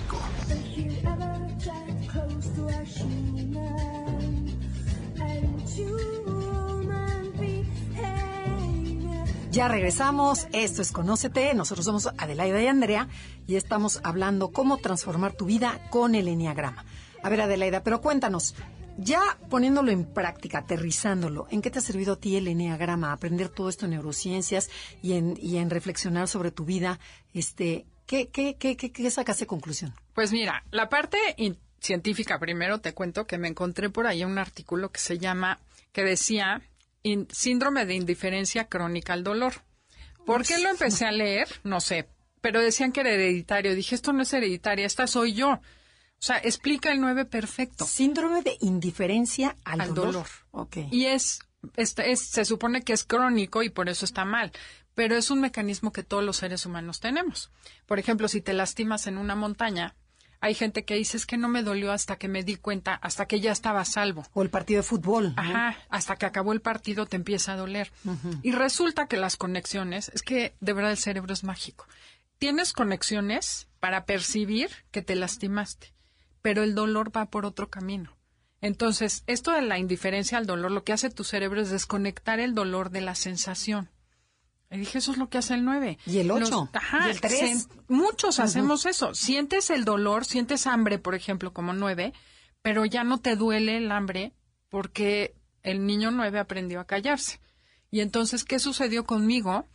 Ya regresamos, esto es Conócete, nosotros somos Adelaida y Andrea y estamos hablando cómo transformar tu vida con el Enneagrama. A ver, Adelaida, pero cuéntanos, ya poniéndolo en práctica, aterrizándolo, ¿en qué te ha servido a ti el Enneagrama? Aprender todo esto en neurociencias y en, y en reflexionar sobre tu vida, este, ¿qué, qué, qué, qué, qué sacas de conclusión? Pues mira, la parte científica primero te cuento que me encontré por ahí un artículo que se llama, que decía in- síndrome de indiferencia crónica al dolor. ¿Por qué lo empecé a leer? No sé, pero decían que era hereditario. Dije, esto no es hereditaria, esta soy yo. O sea, explica el 9 perfecto. Síndrome de indiferencia al, Al dolor. Ok. Y es, este, es, se supone que es crónico y por eso está mal. Pero es un mecanismo que todos los seres humanos tenemos. Por ejemplo, si te lastimas en una montaña, Hay gente que dice es que no me dolió hasta que me di cuenta, hasta que ya estaba a salvo. O el partido de fútbol. ¿no? Ajá, hasta que acabó el partido te empieza a doler. Y resulta que las conexiones, es que de verdad el cerebro es mágico. Tienes conexiones para percibir que te lastimaste, pero el dolor va por otro camino. Entonces, esto de la indiferencia al dolor, lo que hace tu cerebro es desconectar el dolor de la sensación. Y dije, eso es lo que hace el 9. Y el ocho, ajá, y el tres. sen- muchos hacemos eso. Sientes el dolor, sientes hambre, por ejemplo, como 9, pero ya no te duele el hambre porque el niño 9 aprendió a callarse. Y entonces, ¿qué sucedió conmigo?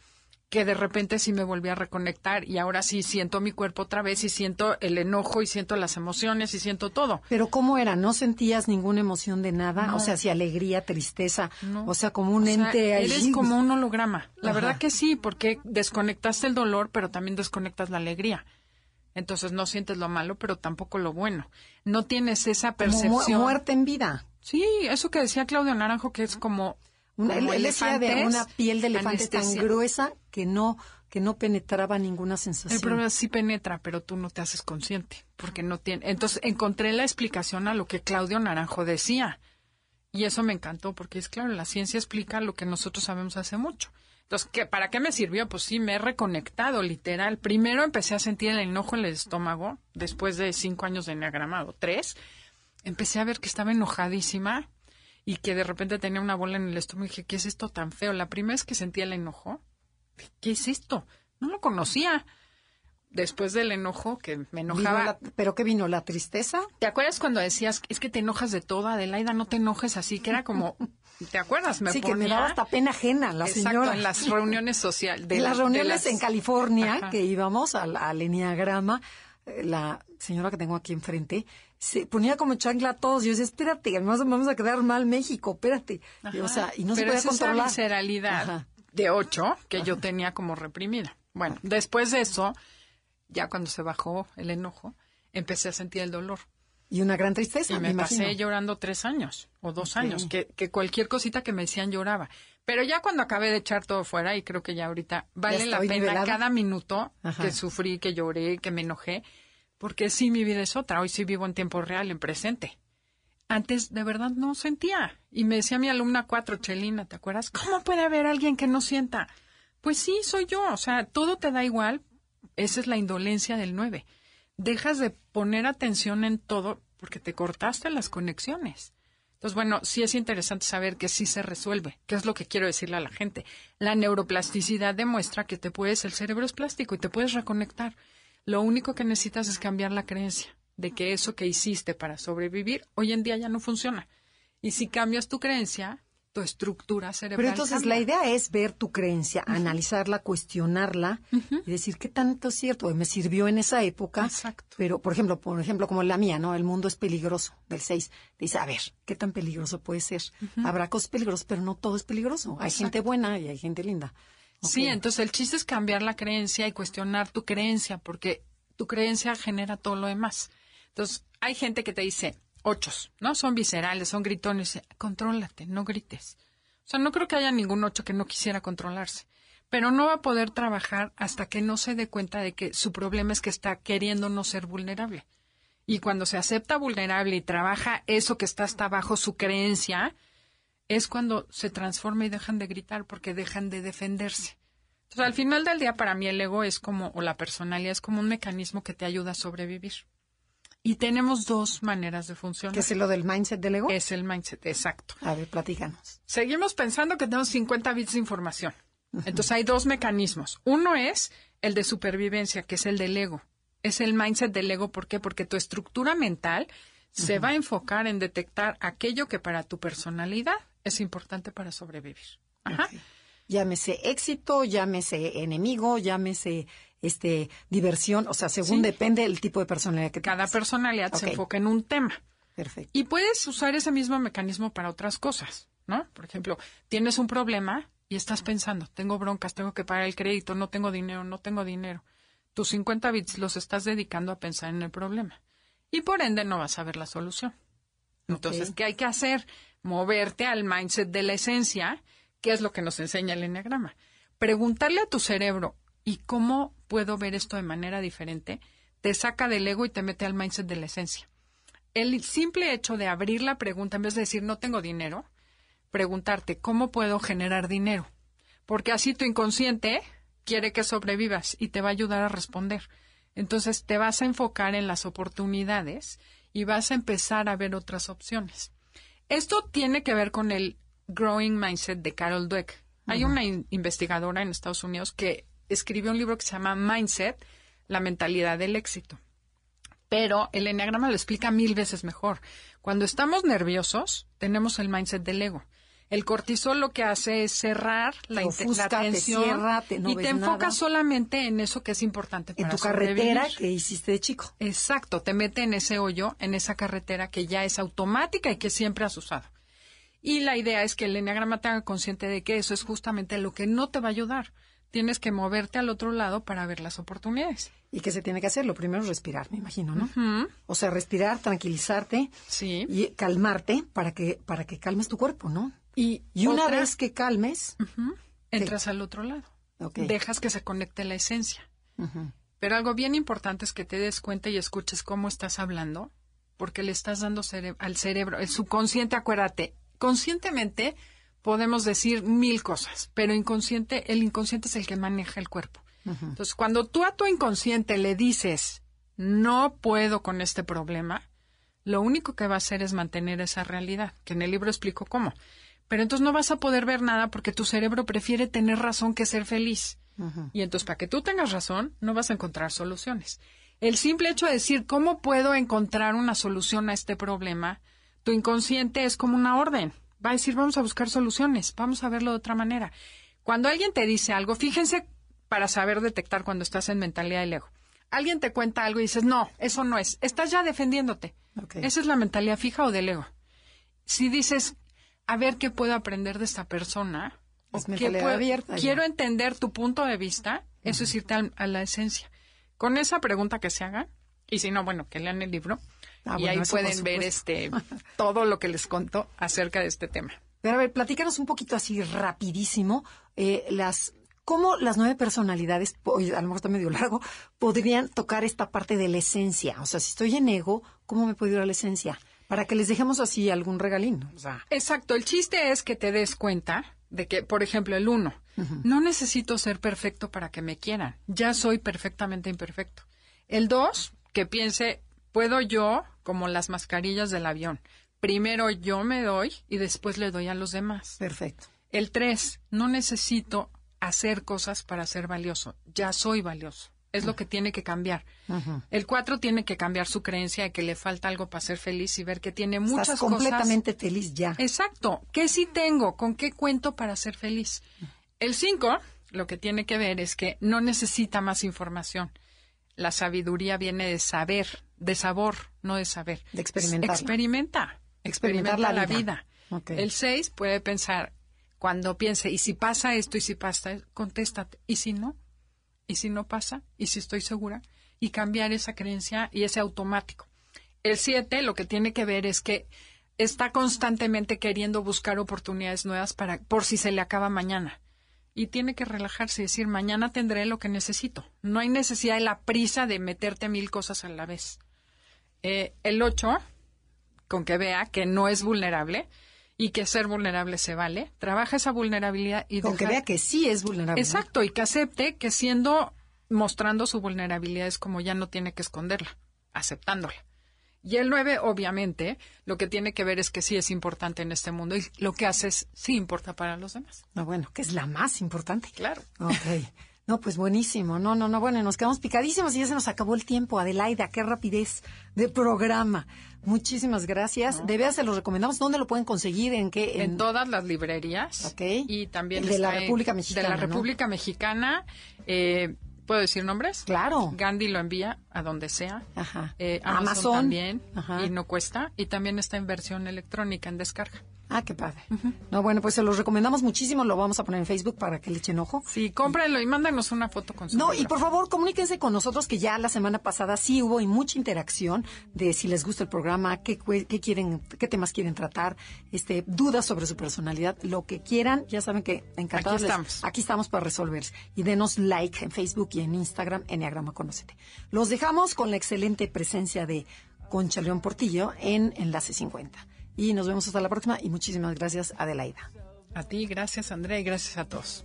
Que de repente sí me volví a reconectar y ahora sí siento mi cuerpo otra vez y siento el enojo y siento las emociones y siento todo. Pero ¿cómo era? ¿No sentías ninguna emoción de nada? No. O sea, si alegría, tristeza, No. o sea, como un O sea, ente ahí. Eres como un holograma. La Ajá. verdad que sí, porque desconectaste el dolor, pero también desconectas la alegría. Entonces no sientes lo malo, pero tampoco lo bueno. No tienes esa como mu- percepción. muerte en vida. Sí, eso que decía Claudio Naranjo, que es como. Una, de piel de elefante tan gruesa que no que no penetraba ninguna El sensación. problema sí penetra, pero tú no te haces consciente, porque no tiene. Entonces encontré la explicación a lo que Claudio Naranjo decía. Y eso me encantó, porque es claro, la ciencia explica lo que nosotros sabemos hace mucho. Entonces, ¿qué, ¿para qué me sirvió? Pues sí, me he reconectado, literal. Primero empecé a sentir el enojo en el estómago, después de cinco años de enneagramado, tres. Empecé a ver que estaba enojadísima y que de repente tenía una bola en el estómago y dije, ¿qué es esto tan feo? La primera vez que sentía el enojo, ¿qué es esto? No lo conocía. Después del enojo, que me enojaba. la- ¿Pero qué vino? ¿La tristeza? ¿Te acuerdas cuando decías, es que te enojas de todo, Adelaida, no te enojes así? Que era como, <laughs> ¿te acuerdas? Me sí, que me daba hasta pena ajena la Exacto, señora. en las reuniones sociales. <laughs> en las reuniones las- en California, Ajá. que íbamos al, al Enneagrama, eh, la señora que tengo aquí enfrente se ponía como chancla a todos. Yo decía, espérate, además vamos a quedar mal México, espérate. Y, o sea, y no se Pero podía es esa controlar. visceralidad Ajá. de ocho que yo tenía como reprimida. Bueno, después de eso, ya cuando se bajó el enojo, empecé a sentir el dolor. Y una gran tristeza, Y me, me, imagino. pasé llorando tres años o dos años, que, que cualquier cosita que me decían lloraba. Pero ya cuando acabé de echar todo fuera, y creo que ya ahorita vale la pena nivelada. cada minuto Ajá. que sufrí, que lloré, que me enojé, porque sí, mi vida es otra. Hoy sí vivo en tiempo real, en presente. Antes de verdad no sentía. Y me decía mi alumna cuatro, Chelina, ¿te acuerdas? ¿Cómo puede haber alguien que no sienta? Pues sí, soy yo. O sea, todo te da igual. Esa es la indolencia del nueve. Dejas de poner atención en todo porque te cortaste las conexiones. Entonces, bueno, sí es interesante saber que sí se resuelve. ¿Qué es lo que quiero decirle a la gente? La neuroplasticidad demuestra que te puedes, el cerebro es plástico y te puedes reconectar. Lo único que necesitas es cambiar la creencia de que eso que hiciste para sobrevivir hoy en día ya no funciona. Y si cambias tu creencia, tu estructura cerebral. Pero entonces cambia. la idea es ver tu creencia, analizarla, cuestionarla y decir qué tanto es cierto. Me sirvió en esa época. Exacto. Pero, por ejemplo, por ejemplo, como la mía, ¿no? El mundo es peligroso, del 6. Dice, a ver, ¿qué tan peligroso puede ser? Habrá cosas peligrosas, pero no todo es peligroso. Hay gente buena y hay gente linda. Sí, entonces el chiste es cambiar la creencia y cuestionar tu creencia, porque tu creencia genera todo lo demás. Entonces, hay gente que te dice, ochos, ¿no? Son viscerales, son gritones. Contrólate, no grites. O sea, no creo que haya ningún ocho que no quisiera controlarse. Pero no va a poder trabajar hasta que no se dé cuenta de que su problema es que está queriendo no ser vulnerable. Y cuando se acepta vulnerable y trabaja eso que está hasta bajo su creencia, es cuando se transforma y dejan de gritar porque dejan de defenderse. Entonces, al final del día, para mí el ego es como, o la personalidad es como un mecanismo que te ayuda a sobrevivir. Y tenemos dos maneras de funcionar. ¿Qué es lo del mindset del ego? Es el mindset, exacto. A ver, platícanos. Seguimos pensando que tenemos 50 bits de información. Entonces hay dos mecanismos. Uno es el de supervivencia, que es el del ego. Es el mindset del ego. ¿Por qué? Porque tu estructura mental se va a enfocar en detectar aquello que para tu personalidad es importante para sobrevivir. Ajá. Llámese éxito, llámese enemigo, llámese este diversión, o sea, según Sí. depende del tipo de personalidad que Cada tengas. personalidad se Ok. enfoca en un tema. Perfecto. Y puedes usar ese mismo mecanismo para otras cosas, ¿no? Por ejemplo, tienes un problema y estás pensando, tengo broncas, tengo que pagar el crédito, no tengo dinero, no tengo dinero. Tus 50 bits los estás dedicando a pensar en el problema. Y por ende no vas a ver la solución. Entonces. ¿qué hay que hacer? Moverte al mindset de la esencia, que es lo que nos enseña el enneagrama. Preguntarle a tu cerebro, ¿y cómo puedo ver esto de manera diferente? te saca del ego y te mete al mindset de la esencia. El simple hecho de abrir la pregunta, en vez de decir no tengo dinero, preguntarte cómo puedo generar dinero. Porque así tu inconsciente quiere que sobrevivas y te va a ayudar a responder. Entonces te vas a enfocar en las oportunidades y vas a empezar a ver otras opciones. Esto tiene que ver con el Growing Mindset de Carol Dweck. Hay una in- investigadora en Estados Unidos que escribió un libro que se llama Mindset, la mentalidad del éxito. Pero el enneagrama lo explica mil veces mejor. Cuando estamos nerviosos, tenemos el mindset del ego. El cortisol lo que hace es cerrar la, la atención cierra, te- no y te enfocas nada. solamente en eso que es importante En para tu carretera que hiciste de chico. Exacto, te mete en ese hoyo, en esa carretera que ya es automática y que siempre has usado. Y la idea es que el enneagrama te haga consciente de que eso es justamente lo que no te va a ayudar. Tienes que moverte al otro lado para ver las oportunidades. ¿Y qué se tiene que hacer? Lo primero es respirar, me imagino, ¿no? O sea, respirar, tranquilizarte Sí. y calmarte para que, para que calmes tu cuerpo, ¿no? Y, Y una otra, vez que calmes, entras al otro lado. Dejas que se conecte la esencia. Pero algo bien importante es que te des cuenta y escuches cómo estás hablando, porque le estás dando cere- al cerebro, el subconsciente, acuérdate, conscientemente podemos decir mil cosas, pero inconsciente, el inconsciente es el que maneja el cuerpo. Entonces, cuando tú a tu inconsciente le dices, no puedo con este problema, lo único que va a hacer es mantener esa realidad, que en el libro explico cómo. Pero entonces no vas a poder ver nada porque tu cerebro prefiere tener razón que ser feliz. Y entonces, para que tú tengas razón, no vas a encontrar soluciones. El simple hecho de decir, ¿cómo puedo encontrar una solución a este problema? Tu inconsciente es como una orden. Va a decir, vamos a buscar soluciones, vamos a verlo de otra manera. Cuando alguien te dice algo, fíjense para saber detectar cuando estás en mentalidad del ego. Alguien te cuenta algo y dices, no, eso no es. Estás ya defendiéndote. Esa es la mentalidad fija o del ego. Si dices, a ver qué puedo aprender de esta persona, o Es qué puedo- abierta ya. quiero entender tu punto de vista, eso es irte al- a, la esencia. Con esa pregunta que se haga, y si no, bueno, que lean el libro, Ah, y bueno, ahí pueden ver este <laughs> todo lo que les contó acerca de este tema. Pero a ver, platícanos un poquito así rapidísimo eh, las cómo las nueve personalidades, a lo mejor está medio largo, podrían tocar esta parte de la esencia. O sea, si estoy en ego, ¿cómo me puedo ir a la esencia? Para que les dejemos así algún regalín. O sea, Exacto, el chiste es que te des cuenta de que, por ejemplo, el uno, no necesito ser perfecto para que me quieran, ya soy perfectamente imperfecto. El dos, que piense, puedo yo, como las mascarillas del avión, primero yo me doy y después le doy a los demás. perfecto. El tres, no necesito hacer cosas para ser valioso, ya soy valioso. Es lo que tiene que cambiar. El cuatro tiene que cambiar su creencia de que le falta algo para ser feliz y ver que tiene muchas Estás cosas completamente feliz ya. Exacto. ¿Qué sí tengo? ¿Con qué cuento para ser feliz? El 5 lo que tiene que ver es que no necesita más información. La sabiduría viene de saber, de sabor, no de saber. De experimentarla. Experimenta. Experimentar Experimenta la la vida. El 6 puede pensar, cuando piense, ¿y si pasa esto? ¿Y si pasa esto? Contéstate. ¿Y si no? ¿Y si no pasa? ¿Y si estoy segura? Y cambiar esa creencia y ese automático. El 7 lo que tiene que ver es que está constantemente queriendo buscar oportunidades nuevas para por si se le acaba mañana. Y tiene que relajarse y decir, mañana tendré lo que necesito. No hay necesidad de la prisa de meterte mil cosas a la vez. Eh, el 8, con que vea que no es vulnerable y que ser vulnerable se vale, trabaja esa vulnerabilidad y Con que vea que sí es vulnerable. Exacto, y que acepte que siendo, mostrando su vulnerabilidad es como ya no tiene que esconderla, aceptándola. Y el 9, obviamente, lo que tiene que ver es que sí es importante en este mundo y lo que hace es sí importa para los demás. No, bueno, que es la más importante. Claro. Ok. No, pues buenísimo. No, no, no. Bueno, nos quedamos picadísimos y ya se nos acabó el tiempo. Adelaida, qué rapidez de programa. Muchísimas gracias. De veras se los recomendamos. ¿Dónde lo pueden conseguir? ¿En qué? En todas las librerías. Ok. Y también de la República Mexicana, De la ¿no? República Mexicana. eh, ¿Puedo decir nombres? Claro. Gandhi lo envía a donde sea. Ajá. Eh, Amazon, Amazon. también. Ajá. Y no cuesta. Y también está en versión electrónica, en descarga. Ah, qué padre. No, bueno, pues se los recomendamos muchísimo. Lo vamos a poner en Facebook para que le echen ojo. Sí, cómprenlo y mándanos una foto con su No, y por favor, comuníquense con nosotros que ya la semana pasada sí hubo y mucha interacción de si les gusta el programa, qué, qué quieren, qué temas quieren tratar, este, dudas sobre su personalidad, lo que quieran, ya saben que encantados. Aquí les- estamos. aquí estamos para resolver. Y denos like en Facebook y en Instagram, Enneagrama Conócete. Los dejamos con la excelente presencia de Concha León Portillo en Enlace 50. Y nos vemos hasta la próxima y muchísimas gracias, Adelaida. A ti, gracias Andrea y gracias a todos.